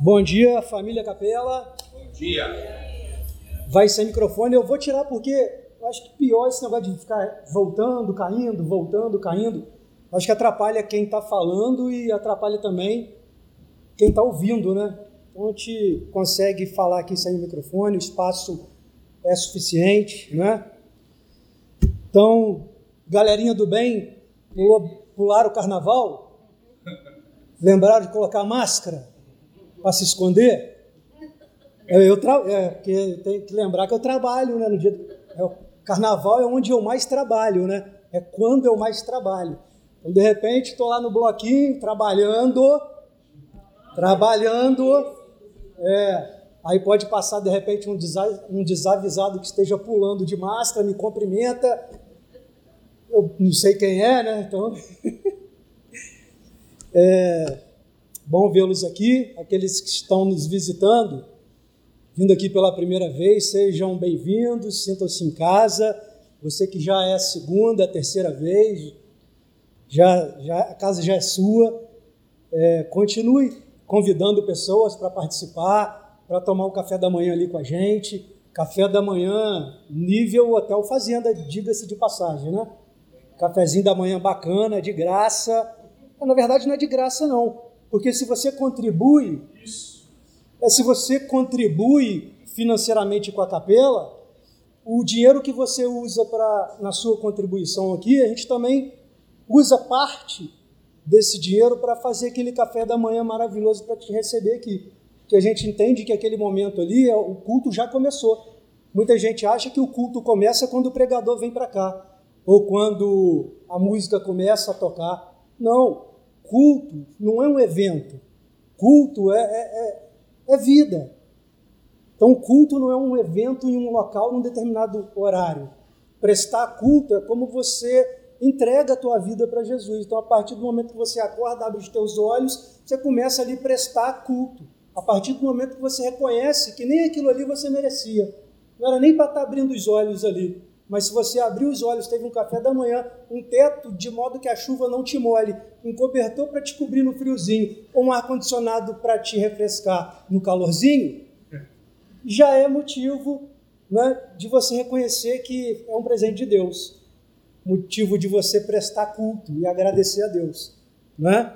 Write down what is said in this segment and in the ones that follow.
Bom dia, família Capela. Bom dia. Vai sem microfone. Eu vou tirar porque eu acho que pior esse negócio de ficar voltando, caindo, voltando, caindo. Eu acho que atrapalha quem está falando e atrapalha também quem está ouvindo, né? Então a gente consegue falar aqui sem microfone, o espaço é suficiente, né? Então, galerinha do bem, pularam o carnaval? Lembraram de colocar máscara? Para se esconder. Eu, eu tra... é, que tem que lembrar que eu trabalho, né? No dia do... é, o carnaval é onde eu mais trabalho, né? É quando eu mais trabalho. Então, de repente, estou lá no bloquinho, trabalhando, trabalhando. É, aí pode passar, de repente, um, desa... um desavisado que esteja pulando de máscara, me cumprimenta. Eu não sei quem é, né? Então. é, Bom vê-los aqui, aqueles que estão nos visitando, vindo aqui pela primeira vez, sejam bem-vindos, sintam-se em casa. Você que já é a segunda, a terceira vez, já, já a casa já é sua. É, continue convidando pessoas para participar, para tomar o café da manhã ali com a gente. Café da manhã, nível Hotel Fazenda, diga-se de passagem, né? Cafezinho da manhã bacana, de graça. Na verdade, não é de graça, não porque se você contribui, é se você contribui financeiramente com a capela, o dinheiro que você usa para na sua contribuição aqui, a gente também usa parte desse dinheiro para fazer aquele café da manhã maravilhoso para te receber aqui. Que a gente entende que aquele momento ali, é, o culto já começou. Muita gente acha que o culto começa quando o pregador vem para cá, ou quando a música começa a tocar. Não, Culto não é um evento. Culto é, é, é, é vida. Então, culto não é um evento em um local, num determinado horário. Prestar culto é como você entrega a tua vida para Jesus. Então, a partir do momento que você acorda, abre os teus olhos, você começa ali a prestar culto. A partir do momento que você reconhece que nem aquilo ali você merecia. Não era nem para estar tá abrindo os olhos ali. Mas se você abrir os olhos, teve um café da manhã, um teto de modo que a chuva não te molhe, um cobertor para te cobrir no friozinho, ou um ar-condicionado para te refrescar no calorzinho, já é motivo né, de você reconhecer que é um presente de Deus. Motivo de você prestar culto e agradecer a Deus. Né?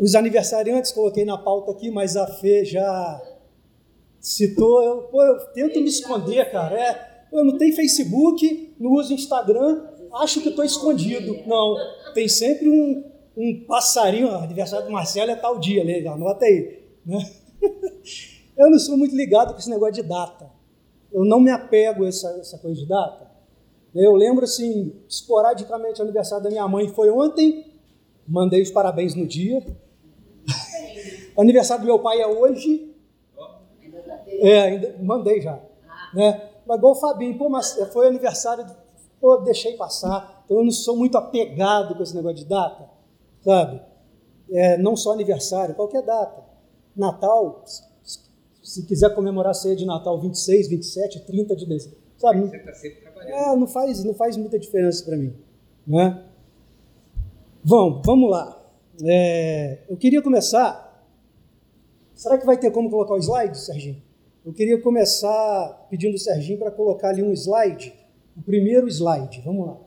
Os aniversariantes coloquei na pauta aqui, mas a Fê já citou. Eu, pô, eu tento me esconder, cara. É, eu não tenho Facebook, não uso Instagram, acho que estou escondido. Não, tem sempre um, um passarinho, aniversário do Marcelo é tal dia, legal, anota aí. Né? Eu não sou muito ligado com esse negócio de data. Eu não me apego a essa, essa coisa de data. Eu lembro, assim, esporadicamente, o aniversário da minha mãe foi ontem, mandei os parabéns no dia. o aniversário do meu pai é hoje. É, ainda, mandei já. Né? Mas igual o Fabinho, pô, mas foi aniversário, pô, deixei passar. Então eu não sou muito apegado com esse negócio de data, sabe? É, não só aniversário, qualquer data. Natal, se quiser comemorar a ceia de Natal 26, 27, 30 de dezembro, sabe? Você está sempre trabalhando. É, não faz, não faz muita diferença para mim, né? Vamos, vamos lá. É, eu queria começar. Será que vai ter como colocar o slide, Serginho? Eu queria começar pedindo o Serginho para colocar ali um slide, o primeiro slide. Vamos lá.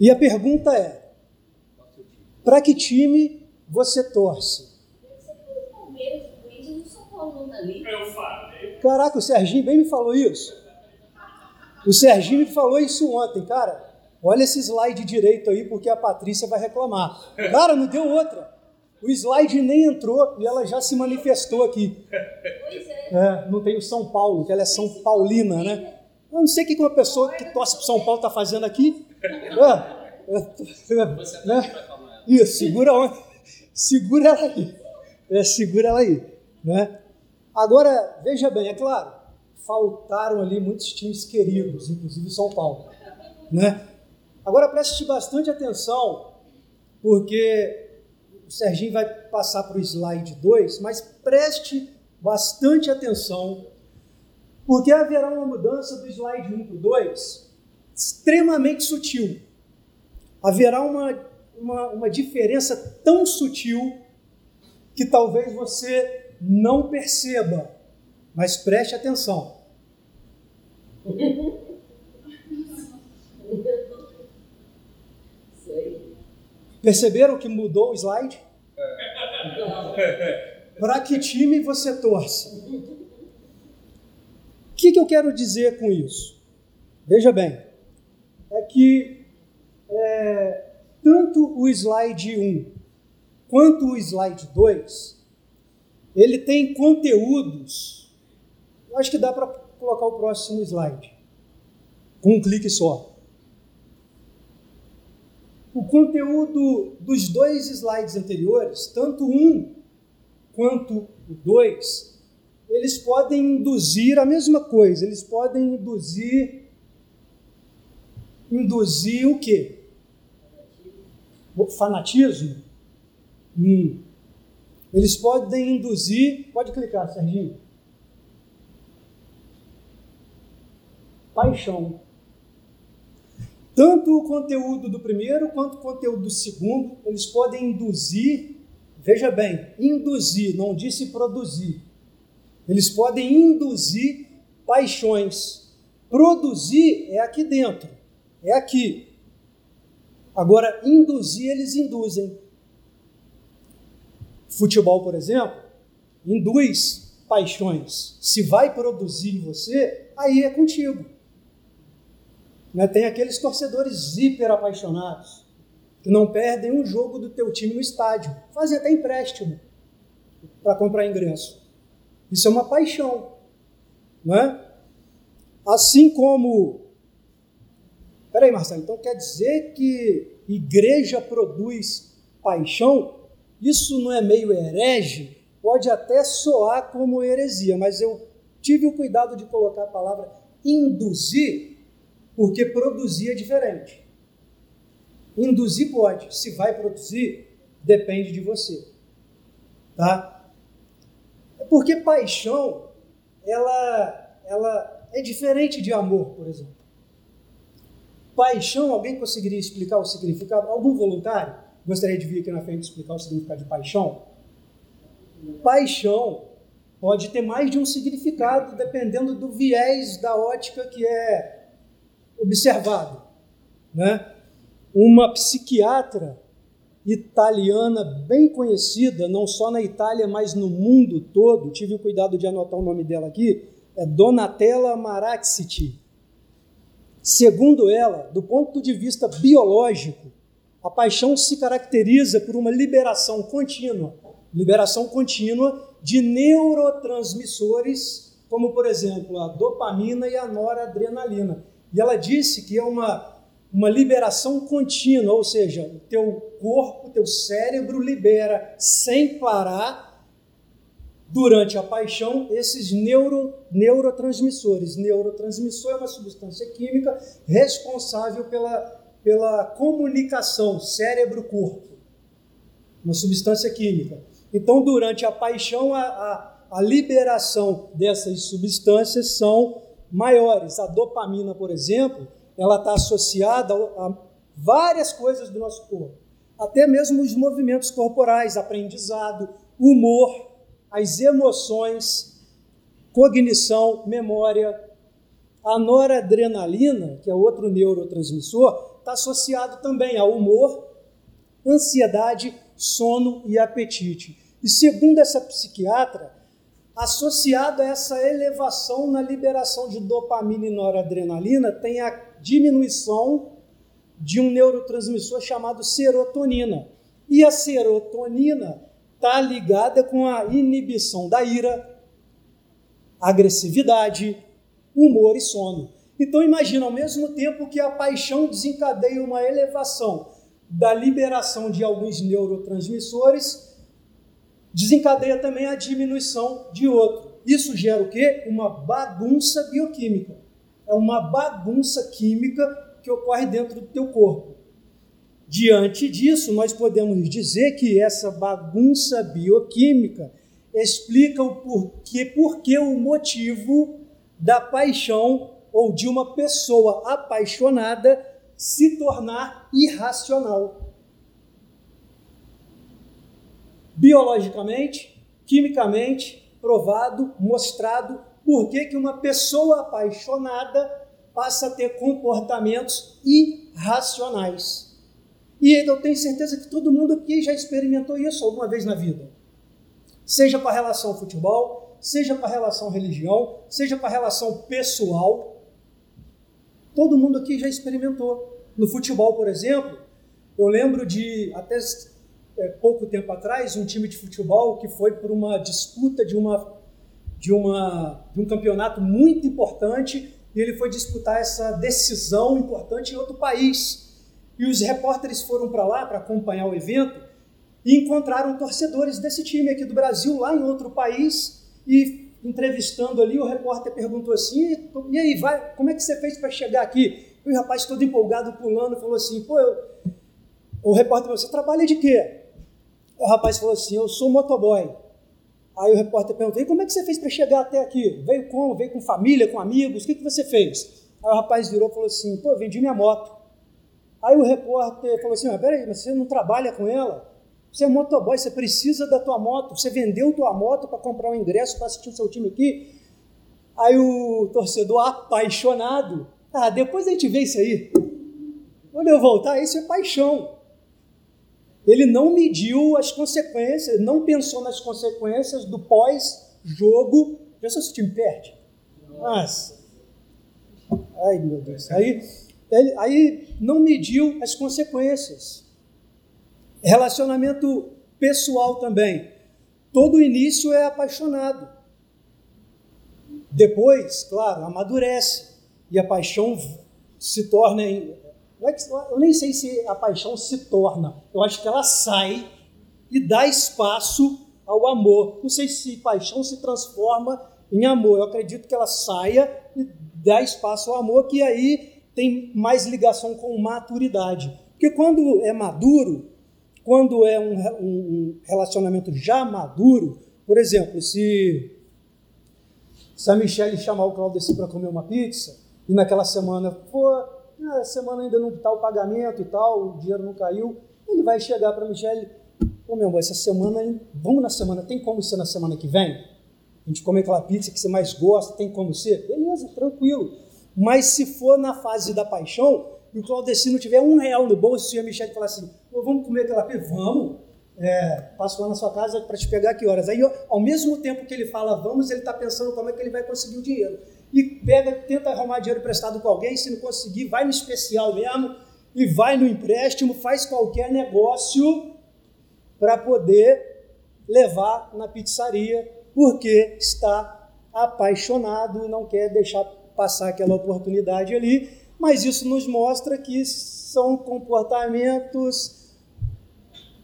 E a pergunta é: para que time você torce? Caraca, o Serginho bem me falou isso. O Serginho me falou isso ontem, cara. Olha esse slide direito aí, porque a Patrícia vai reclamar. Cara, não deu outra. O slide nem entrou e ela já se manifestou aqui. Pois é. é não tem o São Paulo, que ela é São Paulina, né? Eu não sei o que uma pessoa que torce para São Paulo está fazendo aqui. É, é, né? Isso, segura, segura ela aí. É, segura ela aí. Né? Agora, veja bem, é claro, faltaram ali muitos times queridos, inclusive São Paulo. Né? Agora preste bastante atenção, porque o Serginho vai passar para o slide 2, mas preste bastante atenção, porque haverá uma mudança do slide 1 para o 2 extremamente sutil. Haverá uma, uma, uma diferença tão sutil que talvez você não perceba, mas preste atenção. Perceberam que mudou o slide? Para que time você torce? O que, que eu quero dizer com isso? Veja bem, é que é, tanto o slide 1 quanto o slide 2, ele tem conteúdos. Eu acho que dá para colocar o próximo slide. Com um clique só. O conteúdo dos dois slides anteriores, tanto um quanto o dois, eles podem induzir a mesma coisa, eles podem induzir induzir o quê? fanatismo? Hum. Eles podem induzir. Pode clicar, Serginho. Paixão. Tanto o conteúdo do primeiro quanto o conteúdo do segundo, eles podem induzir, veja bem, induzir, não disse produzir. Eles podem induzir paixões. Produzir é aqui dentro, é aqui. Agora, induzir, eles induzem. Futebol, por exemplo, induz paixões. Se vai produzir em você, aí é contigo. Né? Tem aqueles torcedores hiper apaixonados que não perdem um jogo do teu time no estádio, fazem até empréstimo para comprar ingresso. Isso é uma paixão, não é? Assim como Peraí, Marcelo, então quer dizer que igreja produz paixão? Isso não é meio herege? Pode até soar como heresia, mas eu tive o cuidado de colocar a palavra induzir, porque produzir é diferente. Induzir pode, se vai produzir, depende de você. Tá? É porque paixão, ela, ela é diferente de amor, por exemplo. Paixão, alguém conseguiria explicar o significado? Algum voluntário gostaria de vir aqui na frente explicar o significado de paixão? Paixão pode ter mais de um significado dependendo do viés da ótica que é observado. Né? Uma psiquiatra italiana bem conhecida, não só na Itália, mas no mundo todo, tive o cuidado de anotar o nome dela aqui, é Donatella Maraxiti. Segundo ela, do ponto de vista biológico, a paixão se caracteriza por uma liberação contínua, liberação contínua de neurotransmissores, como por exemplo a dopamina e a noradrenalina. E ela disse que é uma, uma liberação contínua, ou seja, o teu corpo, o teu cérebro libera sem parar durante a paixão esses neuro, neurotransmissores. Neurotransmissor é uma substância química responsável pela, pela comunicação cérebro-corpo. Uma substância química. Então, durante a paixão, a, a, a liberação dessas substâncias são maiores. A dopamina, por exemplo, ela está associada a várias coisas do nosso corpo. Até mesmo os movimentos corporais, aprendizado, humor, as emoções, cognição, memória. A noradrenalina, que é outro neurotransmissor, está associado também ao humor, ansiedade, sono e apetite. E segundo essa psiquiatra, associado a essa elevação na liberação de dopamina e noradrenalina, tem a diminuição de um neurotransmissor chamado serotonina. E a serotonina está ligada com a inibição da ira, agressividade, humor e sono. Então imagina, ao mesmo tempo que a paixão desencadeia uma elevação da liberação de alguns neurotransmissores, desencadeia também a diminuição de outro. Isso gera o quê? Uma bagunça bioquímica. É uma bagunça química que ocorre dentro do teu corpo. Diante disso, nós podemos dizer que essa bagunça bioquímica explica o porquê, porquê o motivo da paixão ou de uma pessoa apaixonada se tornar irracional. Biologicamente, quimicamente, provado, mostrado por que, que uma pessoa apaixonada passa a ter comportamentos irracionais. E eu tenho certeza que todo mundo aqui já experimentou isso alguma vez na vida. Seja com a relação futebol, seja com a relação religião, seja com a relação pessoal. Todo mundo aqui já experimentou. No futebol, por exemplo, eu lembro de, até é, pouco tempo atrás, um time de futebol que foi por uma disputa de, uma, de, uma, de um campeonato muito importante e ele foi disputar essa decisão importante em outro país. E os repórteres foram para lá para acompanhar o evento e encontraram torcedores desse time aqui do Brasil, lá em outro país, e entrevistando ali, o repórter perguntou assim: e aí, vai, como é que você fez para chegar aqui? E o rapaz, todo empolgado, pulando, falou assim: pô, eu... o repórter falou: você trabalha de quê? O rapaz falou assim: eu sou motoboy. Aí o repórter perguntou: e como é que você fez para chegar até aqui? Veio como? Veio com família, com amigos? O que, que você fez? Aí o rapaz virou e falou assim: pô, vendi minha moto. Aí o repórter falou assim: mas peraí, mas você não trabalha com ela? Você é motoboy, você precisa da tua moto, você vendeu tua moto para comprar um ingresso para assistir o seu time aqui. Aí o torcedor apaixonado, ah, depois a gente vê isso aí. Quando eu voltar, isso é paixão. Ele não mediu as consequências, não pensou nas consequências do pós-jogo. Pensa se o time perde. Nossa. Ai, meu Deus. Aí, ele, aí não mediu as consequências. Relacionamento pessoal também. Todo início é apaixonado. Depois, claro, amadurece e a paixão se torna. É eu nem sei se a paixão se torna, eu acho que ela sai e dá espaço ao amor. Não sei se paixão se transforma em amor, eu acredito que ela saia e dá espaço ao amor, que aí tem mais ligação com maturidade. Porque quando é maduro, quando é um, um relacionamento já maduro, por exemplo, se, se a Michelle chamar o Claudeci para comer uma pizza, e naquela semana, pô, a semana ainda não está o pagamento e tal, o dinheiro não caiu, ele vai chegar para a Michelle, pô, meu amor, essa semana, vamos na semana, tem como ser na semana que vem? A gente come aquela pizza que você mais gosta, tem como ser? Beleza, tranquilo. Mas se for na fase da paixão, e o Claudecino tiver um real no bolso, e a Michelle falar assim, vamos comer aquela pizza? Vamos. É, passo lá na sua casa para te pegar que horas. Aí, ao mesmo tempo que ele fala vamos, ele está pensando como é que ele vai conseguir o dinheiro. E pega, tenta arrumar dinheiro emprestado com alguém, se não conseguir, vai no especial mesmo, e vai no empréstimo, faz qualquer negócio para poder levar na pizzaria, porque está apaixonado e não quer deixar passar aquela oportunidade ali mas isso nos mostra que são comportamentos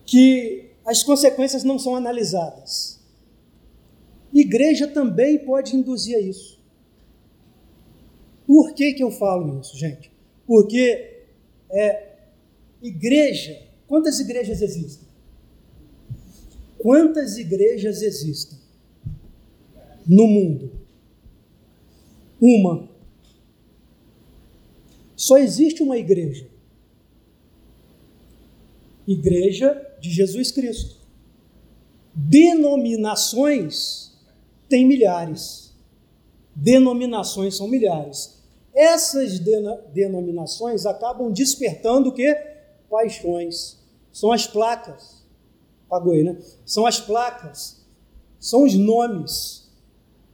que as consequências não são analisadas. Igreja também pode induzir a isso. Por que, que eu falo isso, gente? Porque é, igreja, quantas igrejas existem? Quantas igrejas existem no mundo? Uma. Só existe uma igreja. Igreja de Jesus Cristo. Denominações tem milhares. Denominações são milhares. Essas denominações acabam despertando o que? Paixões. São as placas. Pagou aí, né? São as placas. São os nomes.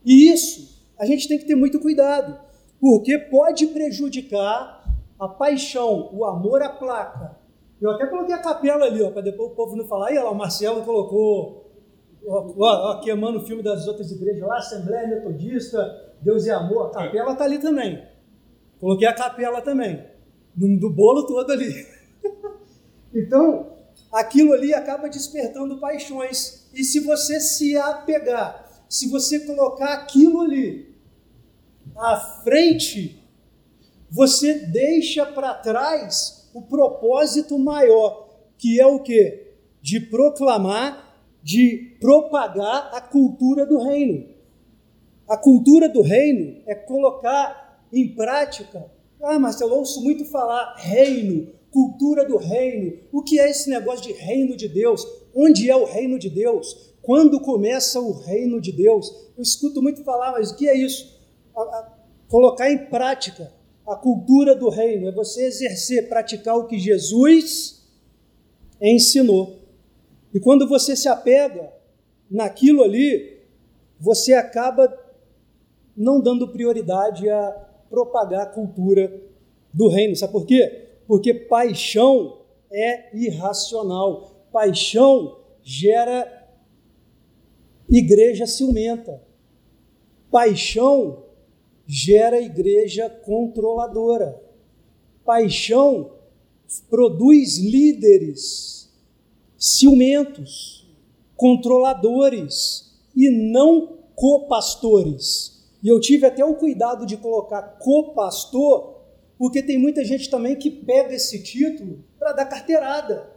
E isso a gente tem que ter muito cuidado porque pode prejudicar a paixão, o amor à placa. Eu até coloquei a capela ali, para depois o povo não falar, aí lá, o Marcelo colocou, ó, ó, queimando o filme das outras igrejas lá, Assembleia Metodista, Deus e Amor, a capela está ali também. Coloquei a capela também, do bolo todo ali. então, aquilo ali acaba despertando paixões. E se você se apegar, se você colocar aquilo ali à frente, você deixa para trás o propósito maior, que é o que? De proclamar, de propagar a cultura do reino. A cultura do reino é colocar em prática. Ah, Marcelo, eu ouço muito falar reino, cultura do reino. O que é esse negócio de reino de Deus? Onde é o reino de Deus? Quando começa o reino de Deus? Eu escuto muito falar, mas o que é isso? A, a, colocar em prática a cultura do reino, é você exercer, praticar o que Jesus ensinou. E quando você se apega naquilo ali, você acaba não dando prioridade a propagar a cultura do reino. Sabe por quê? Porque paixão é irracional. Paixão gera igreja ciumenta. Paixão gera igreja controladora. Paixão produz líderes ciumentos, controladores e não copastores. E eu tive até o cuidado de colocar copastor, porque tem muita gente também que pega esse título para dar carteirada.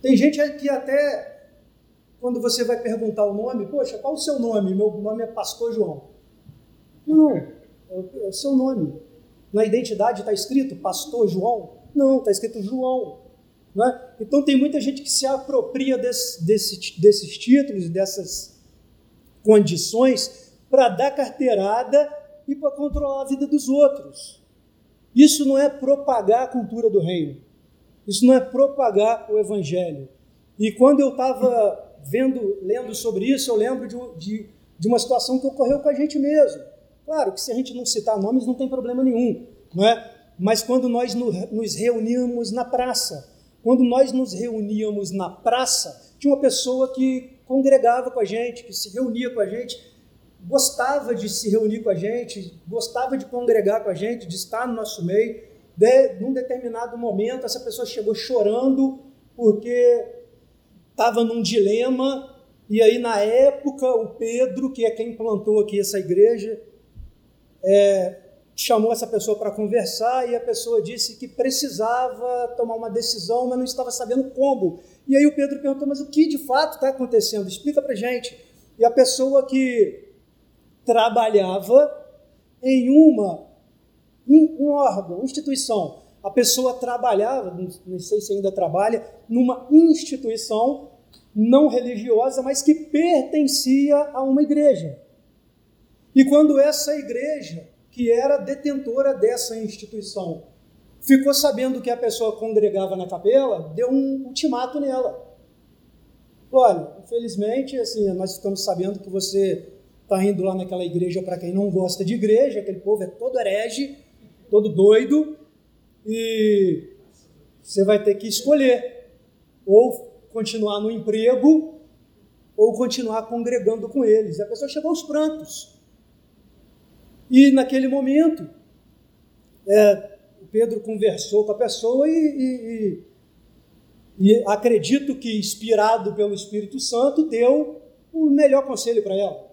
Tem gente que até, quando você vai perguntar o nome, poxa, qual o seu nome? Meu nome é Pastor João. Não, é o seu nome. Na identidade está escrito Pastor João? Não, está escrito João. É? Então tem muita gente que se apropria desse, desse, desses títulos, dessas condições, para dar carteirada e para controlar a vida dos outros. Isso não é propagar a cultura do reino. Isso não é propagar o evangelho. E quando eu estava vendo, lendo sobre isso, eu lembro de, de, de uma situação que ocorreu com a gente mesmo. Claro que se a gente não citar nomes não tem problema nenhum, não é? Mas quando nós nos reuníamos na praça, quando nós nos reuníamos na praça, tinha uma pessoa que congregava com a gente, que se reunia com a gente, gostava de se reunir com a gente, gostava de congregar com a gente, de estar no nosso meio. De, num determinado momento, essa pessoa chegou chorando porque estava num dilema. E aí, na época, o Pedro, que é quem plantou aqui essa igreja, é, chamou essa pessoa para conversar e a pessoa disse que precisava tomar uma decisão, mas não estava sabendo como. E aí o Pedro perguntou: Mas o que de fato está acontecendo? Explica para gente. E a pessoa que trabalhava em uma um, órgão, uma instituição, a pessoa trabalhava, não sei se ainda trabalha, numa instituição não religiosa, mas que pertencia a uma igreja. E quando essa igreja, que era detentora dessa instituição, ficou sabendo que a pessoa congregava na capela, deu um ultimato nela. Olha, infelizmente, assim, nós ficamos sabendo que você está indo lá naquela igreja para quem não gosta de igreja, aquele povo é todo herege, todo doido, e você vai ter que escolher ou continuar no emprego ou continuar congregando com eles. A pessoa chegou aos prantos. E naquele momento, é, Pedro conversou com a pessoa e, e, e, e acredito que, inspirado pelo Espírito Santo, deu o melhor conselho para ela.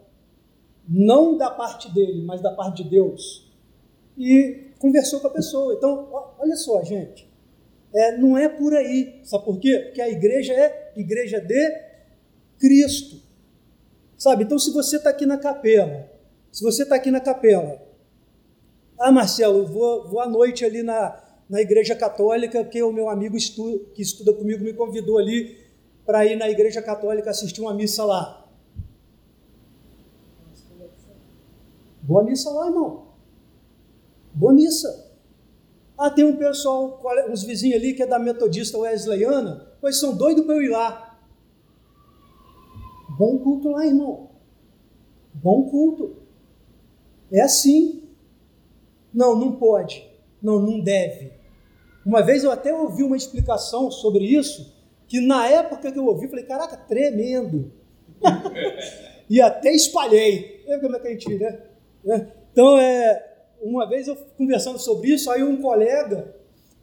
Não da parte dele, mas da parte de Deus. E conversou com a pessoa. Então, olha só, gente. É, não é por aí. Sabe por quê? Porque a igreja é igreja de Cristo. Sabe? Então, se você está aqui na capela se você está aqui na capela, ah, Marcelo, vou, vou à noite ali na, na igreja católica, porque o meu amigo estu, que estuda comigo me convidou ali para ir na igreja católica assistir uma missa lá. Boa missa lá, irmão. Boa missa. Ah, tem um pessoal, uns vizinhos ali que é da metodista wesleyana, pois são doidos para eu ir lá. Bom culto lá, irmão. Bom culto. É assim. Não, não pode. Não, não deve. Uma vez eu até ouvi uma explicação sobre isso, que na época que eu ouvi, eu falei, caraca, tremendo. e até espalhei. É como é que a gente, né? É. Então, é, uma vez eu conversando sobre isso, aí um colega,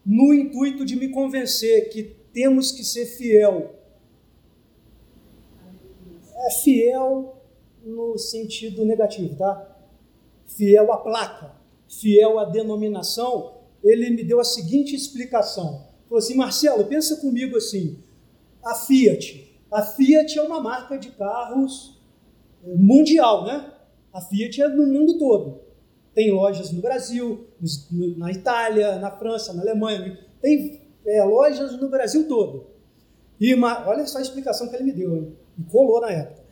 no intuito de me convencer que temos que ser fiel, é fiel no sentido negativo, tá? fiel à placa, fiel à denominação, ele me deu a seguinte explicação. Falou assim, Marcelo, pensa comigo assim, a Fiat. A Fiat é uma marca de carros eh, mundial, né? A Fiat é no mundo todo. Tem lojas no Brasil, na Itália, na França, na Alemanha. Tem é, lojas no Brasil todo. E olha só a explicação que ele me deu, hein? e colou na época.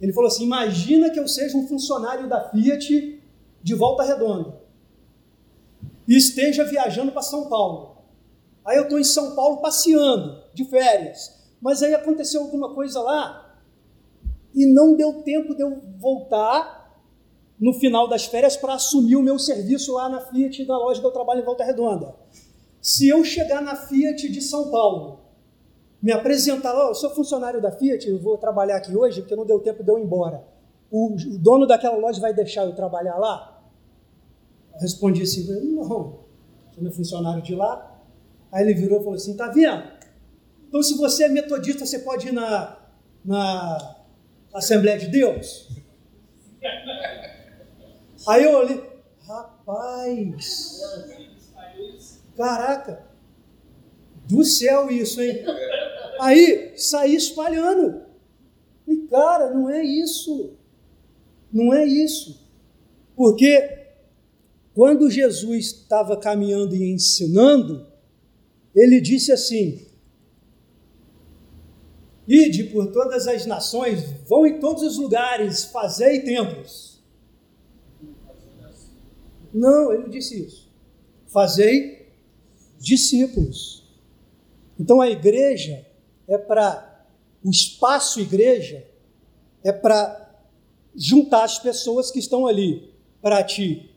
Ele falou assim: imagina que eu seja um funcionário da Fiat de volta redonda e esteja viajando para São Paulo. Aí eu estou em São Paulo passeando, de férias, mas aí aconteceu alguma coisa lá e não deu tempo de eu voltar no final das férias para assumir o meu serviço lá na Fiat da loja que eu trabalho em Volta Redonda. Se eu chegar na Fiat de São Paulo, me apresentar, oh, eu sou funcionário da Fiat, eu vou trabalhar aqui hoje porque não deu tempo de eu ir embora. O, o dono daquela loja vai deixar eu trabalhar lá? Eu respondi assim, não, não é funcionário de lá. Aí ele virou e falou assim, tá vendo? Então se você é metodista, você pode ir na, na Assembleia de Deus? Aí eu olhei, rapaz, caraca, do céu isso, hein? Aí saí espalhando. E cara, não é isso. Não é isso. Porque quando Jesus estava caminhando e ensinando, ele disse assim: Ide por todas as nações, vão em todos os lugares, fazei templos não, ele não disse isso. Fazei discípulos. Então a igreja é para o espaço igreja é para juntar as pessoas que estão ali para te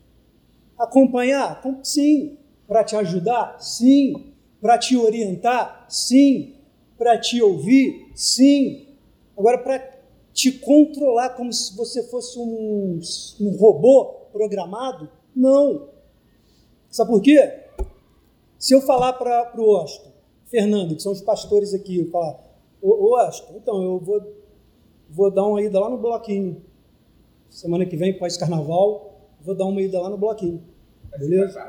acompanhar, sim, para te ajudar, sim, para te orientar, sim, para te ouvir, sim. Agora para te controlar como se você fosse um, um robô programado, não. Sabe por quê? Se eu falar para o Austin, Fernando, que são os pastores aqui, eu falar, ô, Austin, então eu vou, vou dar uma ida lá no bloquinho. Semana que vem, pós-carnaval, vou dar uma ida lá no bloquinho. beleza?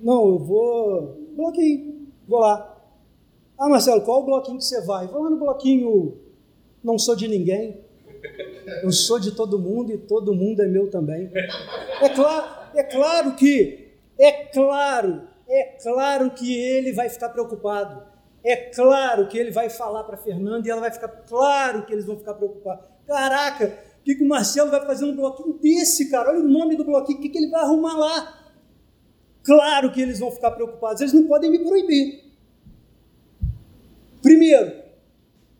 Não, eu vou. Bloquinho, vou lá. Ah, Marcelo, qual o bloquinho que você vai? Vou lá no bloquinho Não Sou de Ninguém. Eu sou de todo mundo e todo mundo é meu também. É claro, é claro que, é claro, é claro que ele vai ficar preocupado. É claro que ele vai falar para Fernanda e ela vai ficar, claro que eles vão ficar preocupados. Caraca, o que, que o Marcelo vai fazer no bloquinho desse, cara? Olha o nome do bloquinho, o que, que ele vai arrumar lá? Claro que eles vão ficar preocupados, eles não podem me proibir. Primeiro,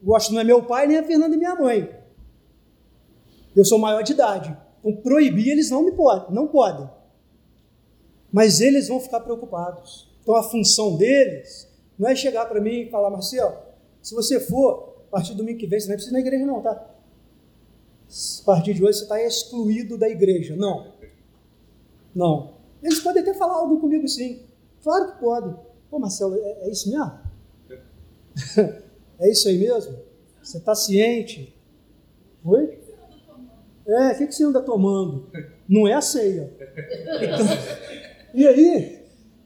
o Washington não é meu pai, nem a Fernanda é minha mãe. Eu sou maior de idade. Então, proibir eles não me podem, não podem mas eles vão ficar preocupados. Então a função deles não é chegar para mim e falar, Marcelo, se você for, a partir do domingo que vem, você não precisa ir na igreja não, tá? A partir de hoje você está excluído da igreja. Não. Não. Eles podem até falar algo comigo sim. Claro que podem. Pô, Marcelo, é, é isso mesmo? é isso aí mesmo? Você está ciente? Oi? É, o que, que você anda tomando? Não é a ceia. Então, e aí,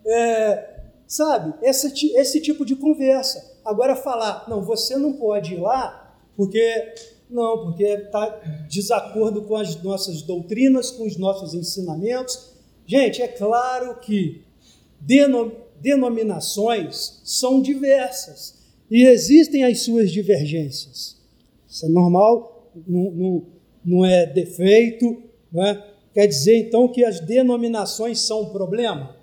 é, sabe, esse, esse tipo de conversa. Agora falar, não, você não pode ir lá, porque não, porque está desacordo com as nossas doutrinas, com os nossos ensinamentos. Gente, é claro que denominações são diversas e existem as suas divergências. Isso é normal, não, não, não é defeito, não é? Quer dizer então que as denominações são um problema?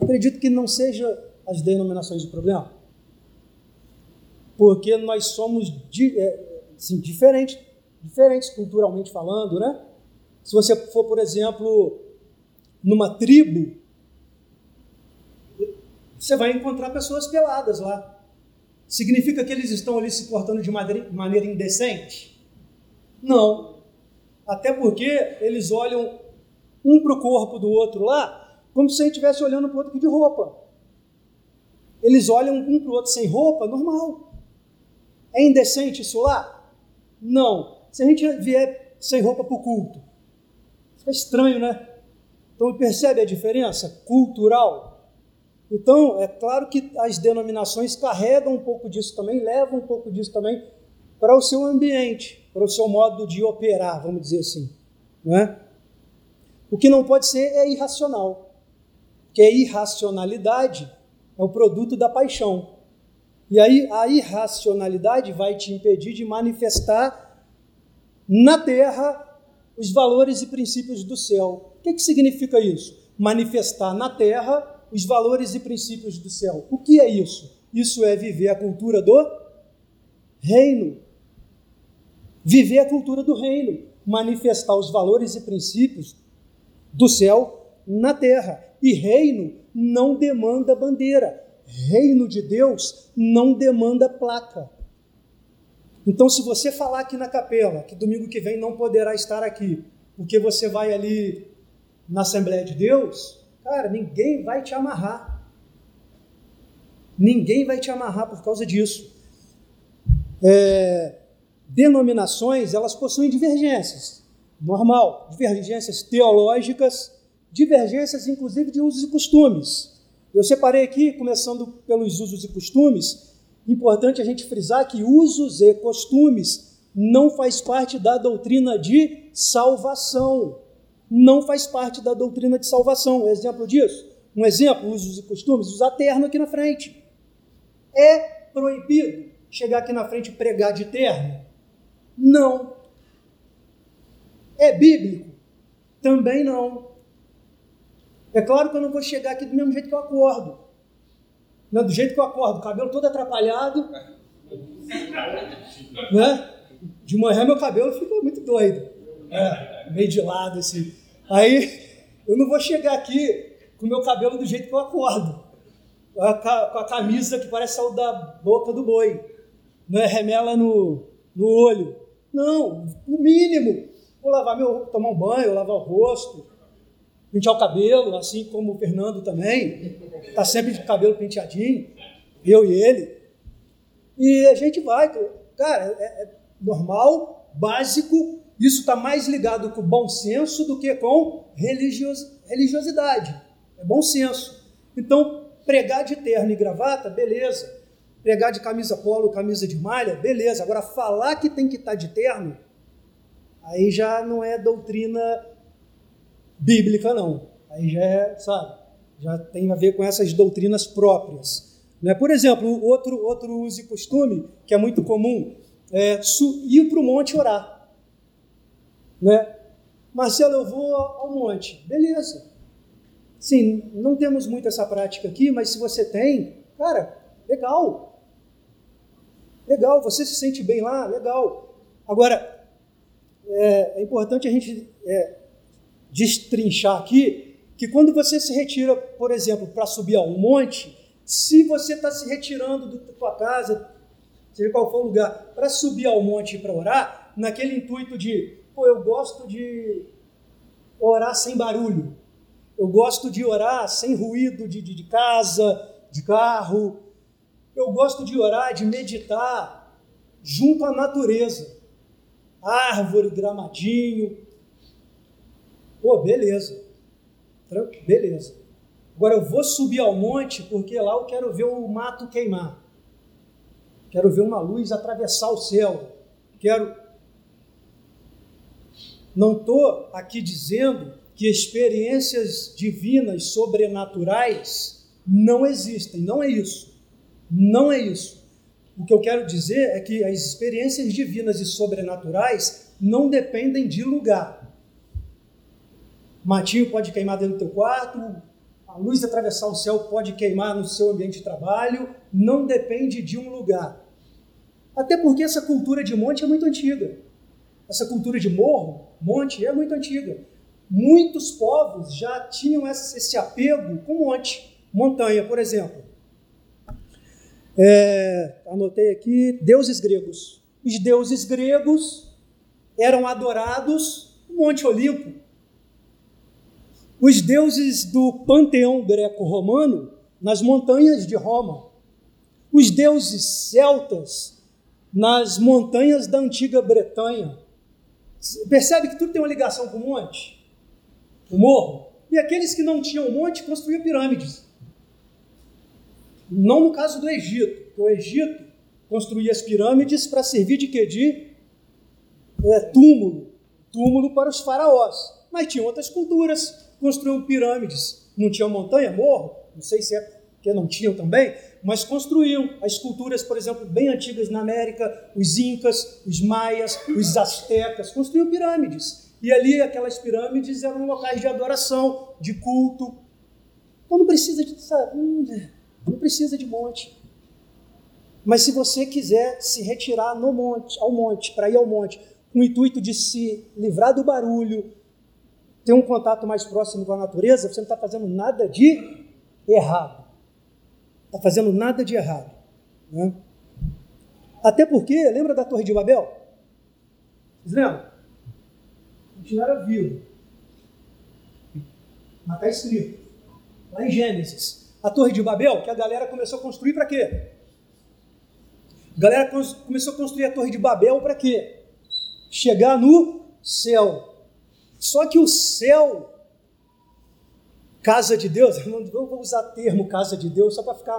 Acredito que não seja as denominações o problema. Porque nós somos é, assim, diferentes, diferentes culturalmente falando, né? Se você for, por exemplo, numa tribo, você vai encontrar pessoas peladas lá. Significa que eles estão ali se portando de maneira indecente? Não. Até porque eles olham um para o corpo do outro lá, como se a gente estivesse olhando para o outro aqui de roupa. Eles olham um para o outro sem roupa, normal. É indecente isso lá? Não. Se a gente vier sem roupa para o culto, fica estranho, né? Então percebe a diferença cultural? Então, é claro que as denominações carregam um pouco disso também, levam um pouco disso também para o seu ambiente para o seu modo de operar, vamos dizer assim. Não é? O que não pode ser é irracional, porque a irracionalidade é o produto da paixão. E aí a irracionalidade vai te impedir de manifestar na terra os valores e princípios do céu. O que, que significa isso? Manifestar na terra os valores e princípios do céu. O que é isso? Isso é viver a cultura do reino. Viver a cultura do reino, manifestar os valores e princípios do céu na terra. E reino não demanda bandeira. Reino de Deus não demanda placa. Então, se você falar aqui na capela que domingo que vem não poderá estar aqui, porque você vai ali na Assembleia de Deus, cara, ninguém vai te amarrar. Ninguém vai te amarrar por causa disso. É, denominações, elas possuem divergências, normal, divergências teológicas, divergências inclusive de usos e costumes. Eu separei aqui, começando pelos usos e costumes, importante a gente frisar que usos e costumes não faz parte da doutrina de salvação. Não faz parte da doutrina de salvação. Um exemplo disso? Um exemplo, usos e costumes, usar terno aqui na frente. É proibido chegar aqui na frente e pregar de terno? Não. É bíblico? Também não. É claro que eu não vou chegar aqui do mesmo jeito que eu acordo. Não, do jeito que eu acordo, cabelo todo atrapalhado. né? De manhã meu cabelo fica muito doido. É, meio de lado, assim. Aí eu não vou chegar aqui com meu cabelo do jeito que eu acordo. Com a, camisa que parece sair da boca do boi. Não é remela no, no olho. Não, o mínimo. Vou lavar meu, tomar um banho, lavar o rosto, pentear o cabelo, assim como o Fernando também, está sempre de cabelo penteadinho, eu e ele. E a gente vai, cara, é, é normal, básico, isso está mais ligado com bom senso do que com religios, religiosidade. É bom senso. Então, pregar de terno e gravata, beleza. Pregar de camisa polo, camisa de malha, beleza. Agora, falar que tem que estar tá de terno, aí já não é doutrina bíblica, não. Aí já é, sabe, já tem a ver com essas doutrinas próprias. Né? Por exemplo, outro, outro uso e costume que é muito comum é ir para o monte orar. Né? Marcelo, eu vou ao monte. Beleza. Sim, não temos muito essa prática aqui, mas se você tem, cara, legal. Legal, você se sente bem lá, legal. Agora, é, é importante a gente é, destrinchar aqui que quando você se retira, por exemplo, para subir a um monte, se você está se retirando da tua casa, seja qual for o lugar, para subir ao monte para orar, naquele intuito de, pô, eu gosto de orar sem barulho, eu gosto de orar sem ruído de, de, de casa, de carro, eu gosto de orar, de meditar junto à natureza, árvore, gramadinho, Pô, beleza. Beleza. Agora eu vou subir ao monte porque lá eu quero ver o mato queimar. Quero ver uma luz atravessar o céu. Quero. Não estou aqui dizendo que experiências divinas, sobrenaturais, não existem. Não é isso. Não é isso. O que eu quero dizer é que as experiências divinas e sobrenaturais não dependem de lugar matinho pode queimar dentro do teu quarto, a luz atravessar o céu pode queimar no seu ambiente de trabalho, não depende de um lugar. Até porque essa cultura de monte é muito antiga. Essa cultura de morro, monte, é muito antiga. Muitos povos já tinham esse apego com monte, montanha, por exemplo. É, anotei aqui, deuses gregos. Os deuses gregos eram adorados no Monte Olimpo, os deuses do panteão greco-romano nas montanhas de Roma, os deuses celtas nas montanhas da antiga Bretanha. Percebe que tudo tem uma ligação com o monte, o morro. E aqueles que não tinham monte construíam pirâmides. Não no caso do Egito, o Egito construía as pirâmides para servir de quê? De é, túmulo, túmulo para os faraós. Mas tinha outras culturas construíam pirâmides. Não tinha montanha, morro, não sei se é porque não tinham também, mas construíam. As culturas, por exemplo, bem antigas na América, os incas, os maias, os astecas, construíam pirâmides. E ali aquelas pirâmides eram locais de adoração, de culto. Então não precisa de, sabe, hum, não precisa de monte. Mas se você quiser se retirar no monte, ao monte, para ir ao monte, com o intuito de se livrar do barulho, ter um contato mais próximo com a natureza, você não está fazendo nada de errado. Está fazendo nada de errado. Né? Até porque, lembra da Torre de Babel? Vocês lembram? Era vivo. Mas está escrito. Lá em Gênesis. A Torre de Babel, que a galera começou a construir para quê? A galera começou a construir a Torre de Babel para quê? Chegar no céu. Só que o céu, casa de Deus, eu não vou usar termo casa de Deus só para ficar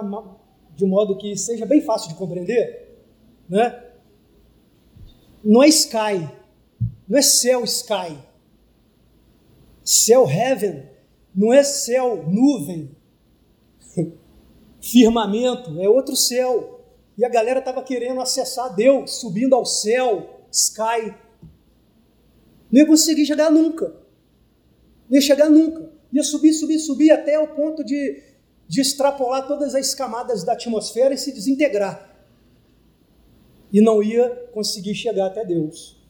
de modo que seja bem fácil de compreender, né? Não é sky, não é céu sky. Céu heaven não é céu nuvem, firmamento, é outro céu. E a galera estava querendo acessar Deus, subindo ao céu, sky. Não ia conseguir chegar nunca. Não ia chegar nunca. Ia subir, subir, subir até o ponto de, de extrapolar todas as camadas da atmosfera e se desintegrar. E não ia conseguir chegar até Deus.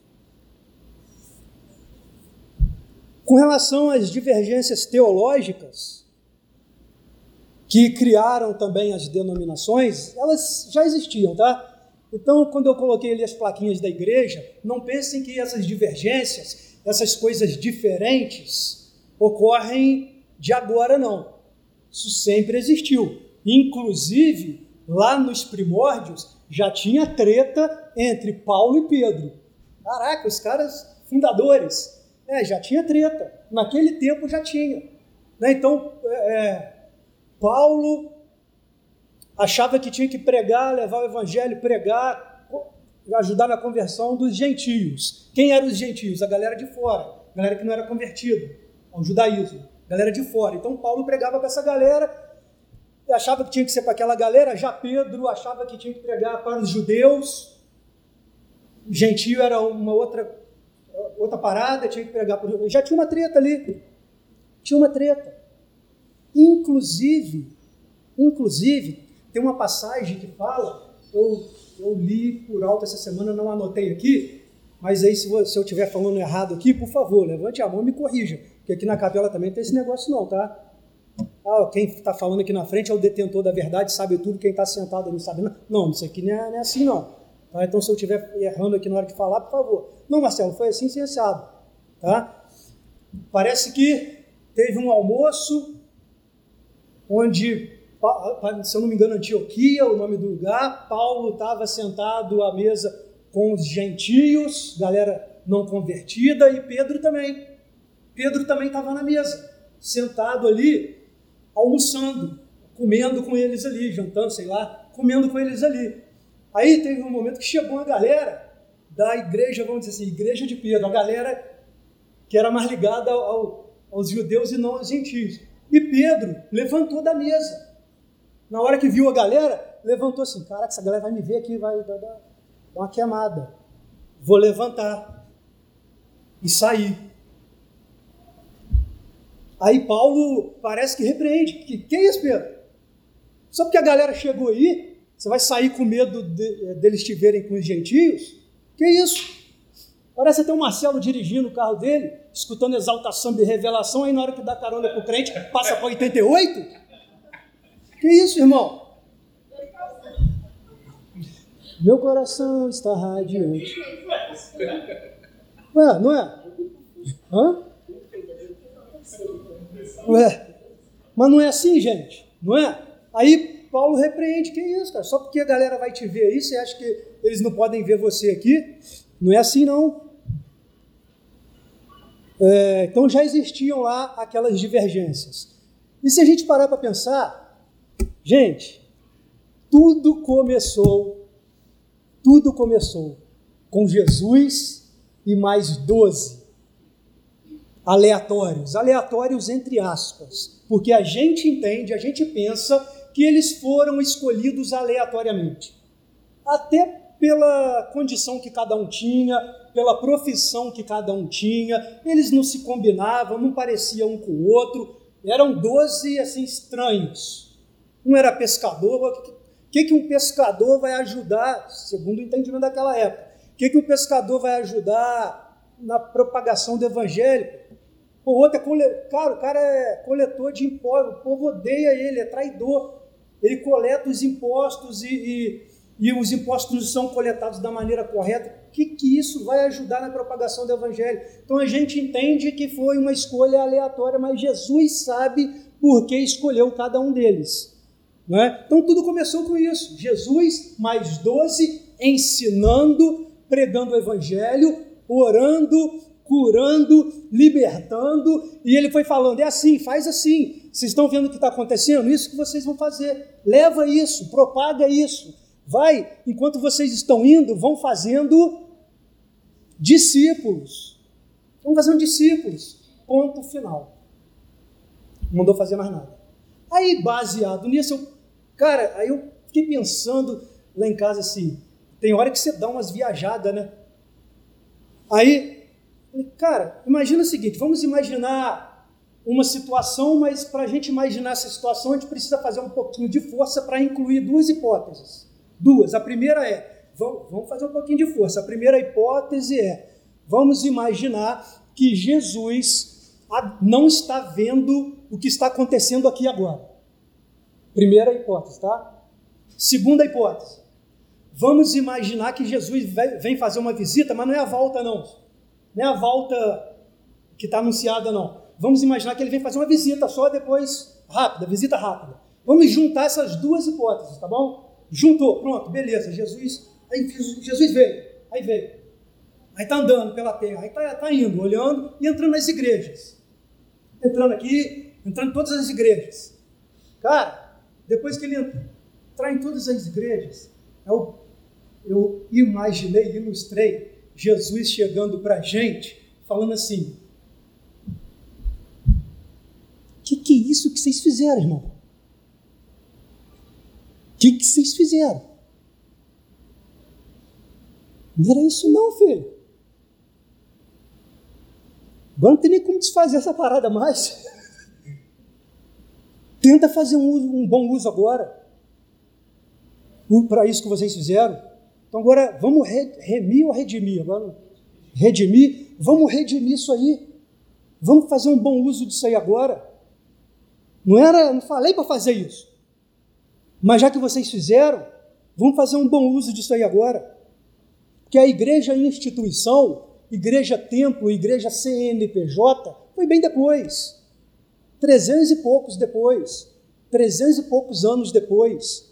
Com relação às divergências teológicas, que criaram também as denominações, elas já existiam, tá? Então, quando eu coloquei ali as plaquinhas da igreja, não pensem que essas divergências, essas coisas diferentes, ocorrem de agora, não. Isso sempre existiu. Inclusive, lá nos primórdios, já tinha treta entre Paulo e Pedro. Caraca, os caras fundadores. É, já tinha treta. Naquele tempo já tinha. Né? Então, é, é Paulo achava que tinha que pregar, levar o evangelho, pregar, ajudar na conversão dos gentios. Quem eram os gentios? A galera de fora, a galera que não era convertida ao judaísmo, galera de fora. Então Paulo pregava para essa galera, achava que tinha que ser para aquela galera, já Pedro achava que tinha que pregar para os judeus. Gentio era uma outra outra parada, tinha que pregar para os. Já tinha uma treta ali. Tinha uma treta. Inclusive, inclusive, tem uma passagem que fala, eu, eu li por alto essa semana, não anotei aqui, mas aí se, se eu estiver falando errado aqui, por favor, levante a mão e me corrija, porque aqui na capela também tem esse negócio não, tá? Ah, quem está falando aqui na frente é o detentor da verdade, sabe tudo, quem está sentado não sabe não. Não, isso aqui não é, não é assim não. Tá? Então se eu estiver errando aqui na hora de falar, por favor. Não, Marcelo, foi assim, sensado. Tá? Parece que teve um almoço onde se eu não me engano, Antioquia, o nome do lugar. Paulo estava sentado à mesa com os gentios, galera não convertida, e Pedro também. Pedro também estava na mesa, sentado ali, almoçando, comendo com eles ali, jantando, sei lá, comendo com eles ali. Aí teve um momento que chegou uma galera da igreja, vamos dizer assim, igreja de Pedro, a galera que era mais ligada ao, aos judeus e não aos gentios. E Pedro levantou da mesa na hora que viu a galera, levantou assim: Caraca, essa galera vai me ver aqui, vai dar, uma queimada. Vou levantar e sair. Aí Paulo parece que repreende. Que, que é isso, Pedro? Só porque a galera chegou aí, você vai sair com medo de, deles te verem com os gentios? Que isso? Parece até o Marcelo dirigindo o carro dele, escutando exaltação de revelação, aí na hora que dá carona pro crente, passa para 88. Que isso, irmão? Meu coração está radiante. Ué, não é? Hã? Ué, mas não é assim, gente, não é? Aí Paulo repreende, que isso, cara? Só porque a galera vai te ver aí, você acha que eles não podem ver você aqui? Não é assim, não. É, então já existiam lá aquelas divergências. E se a gente parar para pensar, Gente, tudo começou, tudo começou com Jesus e mais doze aleatórios, aleatórios entre aspas, porque a gente entende, a gente pensa que eles foram escolhidos aleatoriamente. Até pela condição que cada um tinha, pela profissão que cada um tinha, eles não se combinavam, não pareciam um com o outro, eram doze assim estranhos. Um era pescador, o que, que um pescador vai ajudar, segundo o entendimento daquela época, o que, que um pescador vai ajudar na propagação do evangelho? O outro é coletor, cara, o cara é coletor de impostos, o povo odeia ele, é traidor. Ele coleta os impostos e, e, e os impostos não são coletados da maneira correta. O que, que isso vai ajudar na propagação do Evangelho? Então a gente entende que foi uma escolha aleatória, mas Jesus sabe por que escolheu cada um deles. Não é? Então tudo começou com isso. Jesus, mais doze, ensinando, pregando o Evangelho, orando, curando, libertando, e ele foi falando: é assim, faz assim. Vocês estão vendo o que está acontecendo? Isso que vocês vão fazer. Leva isso, propaga isso. Vai, enquanto vocês estão indo, vão fazendo discípulos. Vão fazendo discípulos. Ponto final. Não mandou fazer mais nada. Aí, baseado nisso, eu, cara, aí eu fiquei pensando lá em casa assim: tem hora que você dá umas viajadas, né? Aí Cara, imagina o seguinte: vamos imaginar uma situação, mas para a gente imaginar essa situação, a gente precisa fazer um pouquinho de força para incluir duas hipóteses. Duas. A primeira é: vamos fazer um pouquinho de força. A primeira hipótese é: vamos imaginar que Jesus não está vendo o que está acontecendo aqui agora. Primeira hipótese, tá? Segunda hipótese. Vamos imaginar que Jesus vem fazer uma visita, mas não é a volta, não não é a volta que está anunciada, não. Vamos imaginar que ele vem fazer uma visita só depois, rápida, visita rápida. Vamos juntar essas duas hipóteses, tá bom? Juntou, pronto, beleza. Jesus, aí Jesus veio, aí veio. Aí está andando pela terra, aí está tá indo, olhando e entrando nas igrejas. Entrando aqui, entrando em todas as igrejas. Cara, depois que ele entrar em todas as igrejas, eu, eu imaginei, ilustrei Jesus chegando para a gente, falando assim: O que, que é isso que vocês fizeram, irmão? Que, que vocês fizeram? Não era isso, não, filho. Agora não tem nem como desfazer essa parada mais. Tenta fazer um, uso, um bom uso agora. Para isso que vocês fizeram. Então agora vamos remir ou redimir? Agora, redimir, vamos redimir isso aí. Vamos fazer um bom uso disso aí agora. Não era, não falei para fazer isso. Mas já que vocês fizeram, vamos fazer um bom uso disso aí agora. Porque a igreja instituição, igreja templo, igreja CNPJ, foi bem depois. Trezentos e poucos depois. Trezentos e poucos anos depois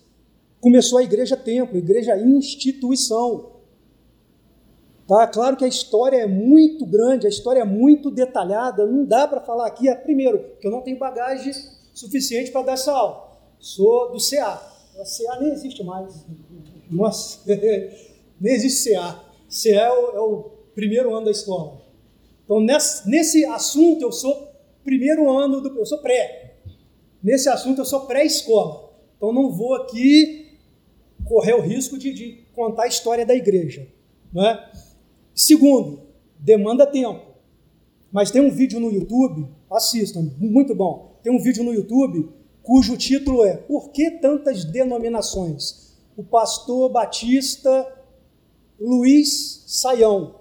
começou a igreja templo, igreja instituição. Tá? Claro que a história é muito grande, a história é muito detalhada, não dá para falar aqui, é, primeiro, que eu não tenho bagagem suficiente para dar essa aula. Sou do CA. A CA nem existe mais. Nossa, nem existe CA. CA é o, é o primeiro ano da escola. Então, nesse, nesse assunto, eu sou primeiro ano, do, eu sou pré. Nesse assunto, eu sou pré-escola. Então, não vou aqui correr o risco de, de contar a história da igreja. Não é? Segundo, demanda tempo. Mas tem um vídeo no YouTube, assistam, muito bom. Tem um vídeo no YouTube cujo título é Por que tantas denominações? O pastor batista Luiz Saião.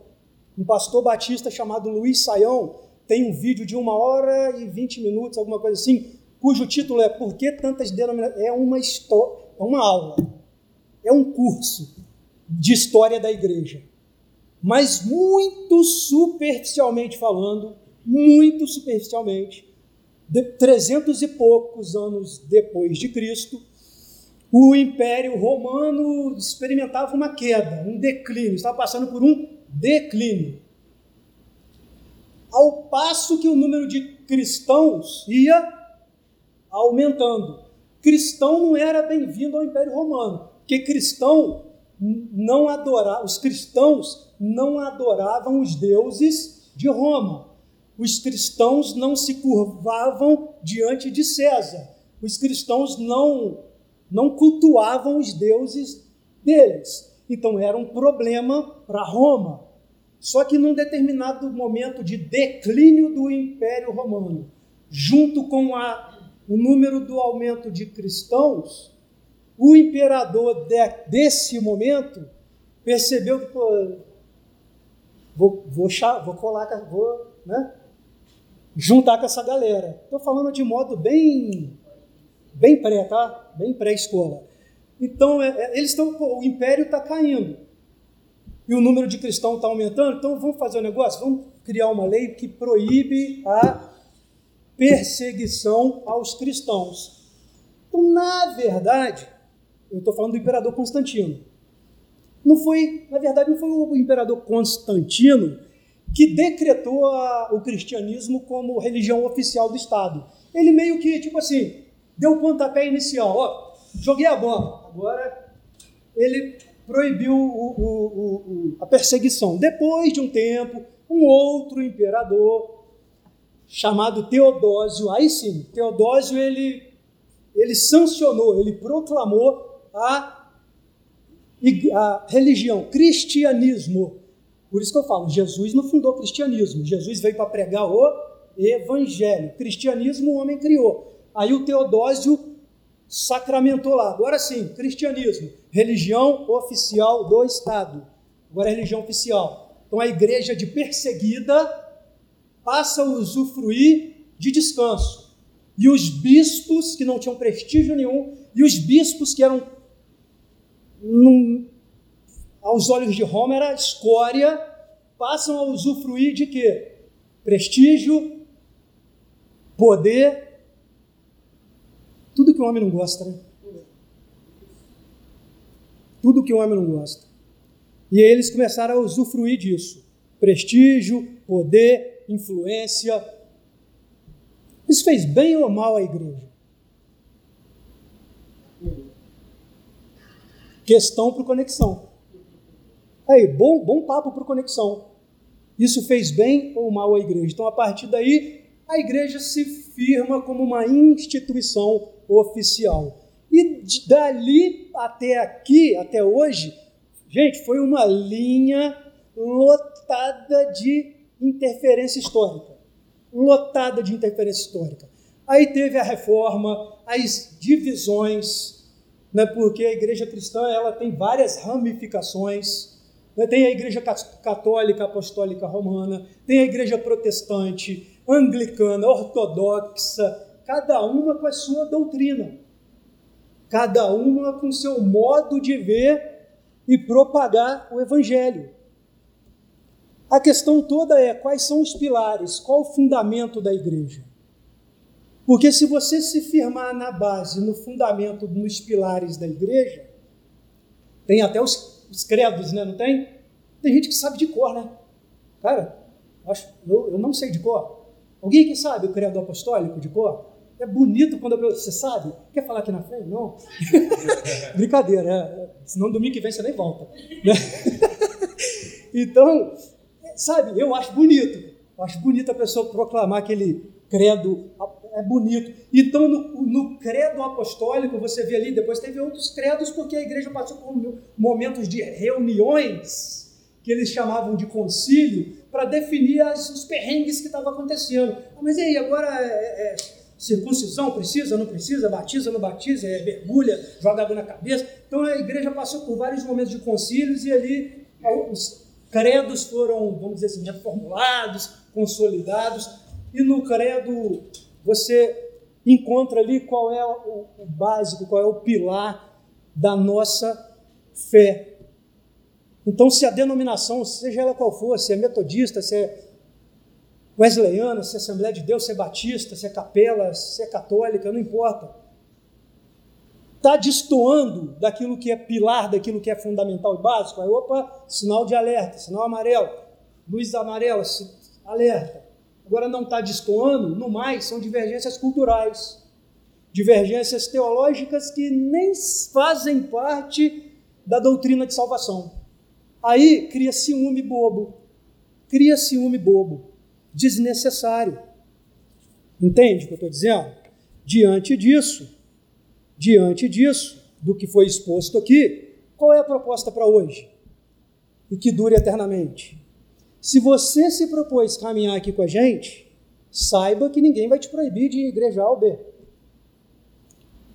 Um pastor batista chamado Luiz Saião tem um vídeo de uma hora e vinte minutos, alguma coisa assim, cujo título é Por que tantas denominações? É uma história, é uma aula é um curso de história da igreja. Mas muito superficialmente falando, muito superficialmente, de 300 e poucos anos depois de Cristo, o Império Romano experimentava uma queda, um declínio, estava passando por um declínio. Ao passo que o número de cristãos ia aumentando. Cristão não era bem-vindo ao Império Romano que cristão não adorava, os cristãos não adoravam os deuses de Roma. Os cristãos não se curvavam diante de César. Os cristãos não não cultuavam os deuses deles. Então era um problema para Roma. Só que num determinado momento de declínio do Império Romano, junto com a, o número do aumento de cristãos, o imperador de, desse momento percebeu que pô, vou, vou, vou colar, vou né, juntar com essa galera. Estou falando de modo bem, bem pré, tá? Bem pré-escola. Então, é, é, eles estão, o império está caindo. E o número de cristãos está aumentando, então vamos fazer um negócio? Vamos criar uma lei que proíbe a perseguição aos cristãos. Então, na verdade, eu estou falando do imperador Constantino. Não foi, na verdade, não foi o imperador Constantino que decretou a, o cristianismo como religião oficial do Estado. Ele meio que, tipo assim, deu o pontapé inicial. Ó, joguei a bola. Agora ele proibiu o, o, a perseguição. Depois de um tempo, um outro imperador chamado Teodósio, aí sim, Teodósio ele, ele sancionou, ele proclamou a, a religião, cristianismo. Por isso que eu falo, Jesus não fundou o cristianismo, Jesus veio para pregar o evangelho. Cristianismo o homem criou. Aí o Teodósio sacramentou lá. Agora sim, cristianismo, religião oficial do Estado. Agora é religião oficial. Então a igreja de perseguida passa a usufruir de descanso. E os bispos que não tinham prestígio nenhum, e os bispos que eram, aos olhos de Roma, era escória, passam a usufruir de quê? Prestígio, poder tudo que o homem não gosta, né? Tudo que o homem não gosta. E eles começaram a usufruir disso. Prestígio, poder, influência. Isso fez bem ou mal à igreja? Questão para conexão. Aí, bom, bom papo para conexão. Isso fez bem ou mal à igreja? Então, a partir daí, a igreja se firma como uma instituição oficial. E dali até aqui, até hoje, gente, foi uma linha lotada de interferência histórica. Lotada de interferência histórica. Aí teve a reforma, as divisões, né, porque a igreja cristã ela tem várias ramificações. Né, tem a igreja católica apostólica romana, tem a igreja protestante, anglicana, ortodoxa, cada uma com a sua doutrina, cada uma com seu modo de ver e propagar o Evangelho. A questão toda é quais são os pilares, qual o fundamento da igreja. Porque se você se firmar na base, no fundamento, nos pilares da igreja, tem até os, os credos, né? Não tem? Tem gente que sabe de cor, né? Cara, eu, eu não sei de cor. Alguém que sabe o credo apostólico de cor? É bonito quando você sabe. Quer falar aqui na frente? Não. Brincadeira, é, senão domingo que vem você nem volta. Né? então, sabe, eu acho bonito. Eu acho bonito a pessoa proclamar aquele credo. É bonito. Então, no, no credo apostólico, você vê ali, depois teve outros credos, porque a igreja passou por momentos de reuniões, que eles chamavam de concílio, para definir as, os perrengues que estavam acontecendo. Ah, mas e aí, agora é, é circuncisão precisa, não precisa, batiza, não batiza, é, mergulha, joga água na cabeça. Então a igreja passou por vários momentos de concílios e ali os credos foram, vamos dizer assim, reformulados, consolidados. E no credo você encontra ali qual é o, o básico, qual é o pilar da nossa fé. Então, se a denominação, seja ela qual for, se é metodista, se é wesleyana, se é Assembleia de Deus, se é batista, se é capela, se é católica, não importa. Está destoando daquilo que é pilar, daquilo que é fundamental e básico. Aí, opa, sinal de alerta, sinal amarelo, luz amarela, alerta. Agora não está destoando, no mais, são divergências culturais, divergências teológicas que nem fazem parte da doutrina de salvação. Aí cria ciúme bobo, cria ciúme bobo desnecessário. Entende o que eu estou dizendo? Diante disso, diante disso, do que foi exposto aqui, qual é a proposta para hoje? E que dure eternamente. Se você se propôs caminhar aqui com a gente, saiba que ninguém vai te proibir de ir igreja A ou B.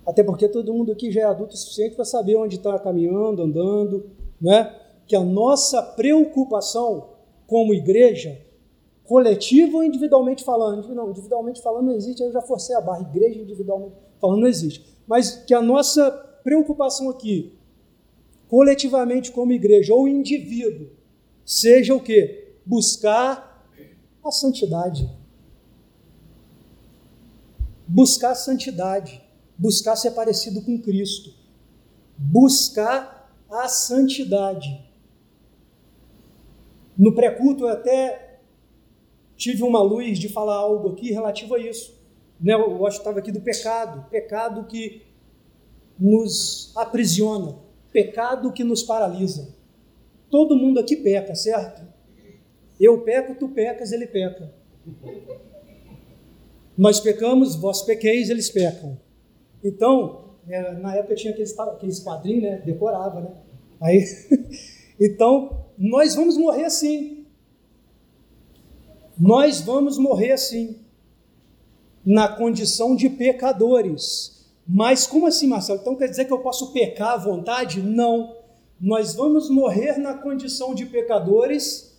Até porque todo mundo aqui já é adulto o suficiente para saber onde está caminhando, andando, né? Que a nossa preocupação como igreja, coletiva ou individualmente falando, não, individualmente falando não existe, eu já forcei a barra, igreja individualmente falando não existe. Mas que a nossa preocupação aqui, coletivamente como igreja ou indivíduo, seja o quê? Buscar a santidade. Buscar a santidade buscar ser parecido com Cristo, buscar a santidade. No pré-culto eu até tive uma luz de falar algo aqui relativo a isso. Eu estava aqui do pecado, pecado que nos aprisiona, pecado que nos paralisa. Todo mundo aqui peca, certo? Eu peco, tu pecas, ele peca. Nós pecamos, vós pequeis, eles pecam. Então, é, na época tinha aqueles, aqueles quadrinhos, né? Decorava, né? Aí, então, nós vamos morrer assim. Nós vamos morrer assim. Na condição de pecadores. Mas como assim, Marcelo? Então quer dizer que eu posso pecar à vontade? Não. Nós vamos morrer na condição de pecadores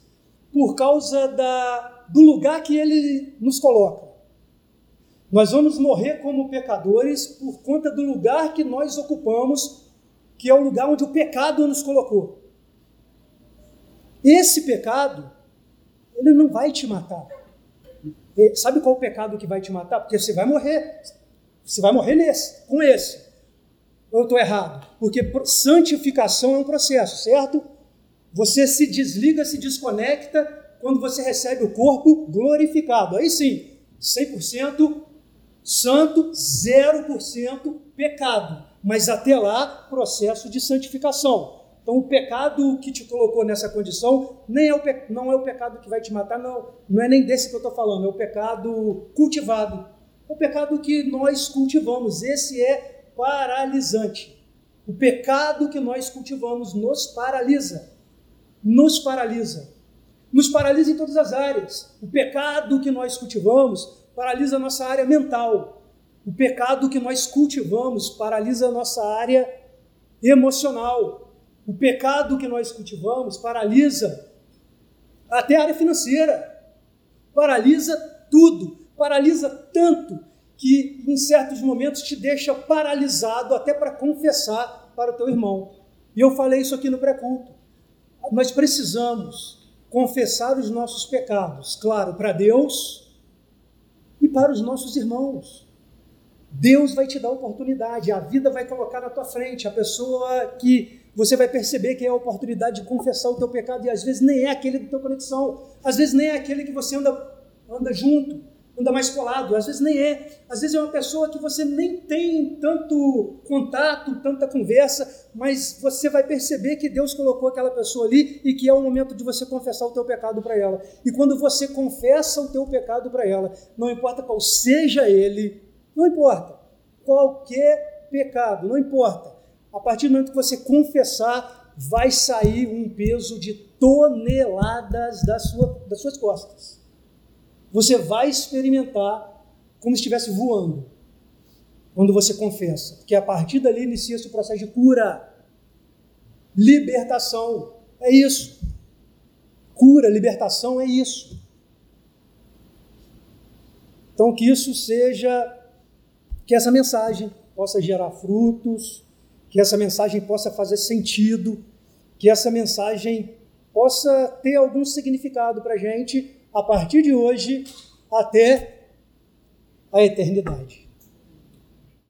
por causa da, do lugar que ele nos coloca. Nós vamos morrer como pecadores por conta do lugar que nós ocupamos, que é o lugar onde o pecado nos colocou. Esse pecado, ele não vai te matar. Sabe qual é o pecado que vai te matar? Porque você vai morrer. Você vai morrer nesse, com esse. Ou eu estou errado? Porque santificação é um processo, certo? Você se desliga, se desconecta quando você recebe o corpo glorificado. Aí sim, 100% santo, 0% pecado. Mas até lá, processo de santificação. Então, o pecado que te colocou nessa condição nem é o não é o pecado que vai te matar, não. Não é nem desse que eu estou falando, é o pecado cultivado. É o pecado que nós cultivamos. Esse é paralisante. O pecado que nós cultivamos nos paralisa. Nos paralisa. Nos paralisa em todas as áreas. O pecado que nós cultivamos paralisa a nossa área mental. O pecado que nós cultivamos paralisa a nossa área emocional. O pecado que nós cultivamos paralisa até a área financeira. Paralisa tudo. Paralisa tanto que em certos momentos te deixa paralisado até para confessar para o teu irmão. E eu falei isso aqui no pré-culto. Nós precisamos confessar os nossos pecados, claro, para Deus e para os nossos irmãos. Deus vai te dar oportunidade, a vida vai colocar na tua frente, a pessoa que você vai perceber que é a oportunidade de confessar o teu pecado e às vezes nem é aquele do teu conexão, às vezes nem é aquele que você anda, anda junto, anda mais colado, às vezes nem é, às vezes é uma pessoa que você nem tem tanto contato, tanta conversa, mas você vai perceber que Deus colocou aquela pessoa ali e que é o momento de você confessar o teu pecado para ela. E quando você confessa o teu pecado para ela, não importa qual seja ele, não importa, qualquer pecado, não importa. A partir do momento que você confessar, vai sair um peso de toneladas da sua, das suas costas você vai experimentar como se estivesse voando quando você confessa, porque a partir dali inicia-se o processo de cura, libertação. É isso. Cura, libertação é isso. Então, que isso seja, que essa mensagem possa gerar frutos, que essa mensagem possa fazer sentido, que essa mensagem possa ter algum significado para a gente a partir de hoje até a eternidade.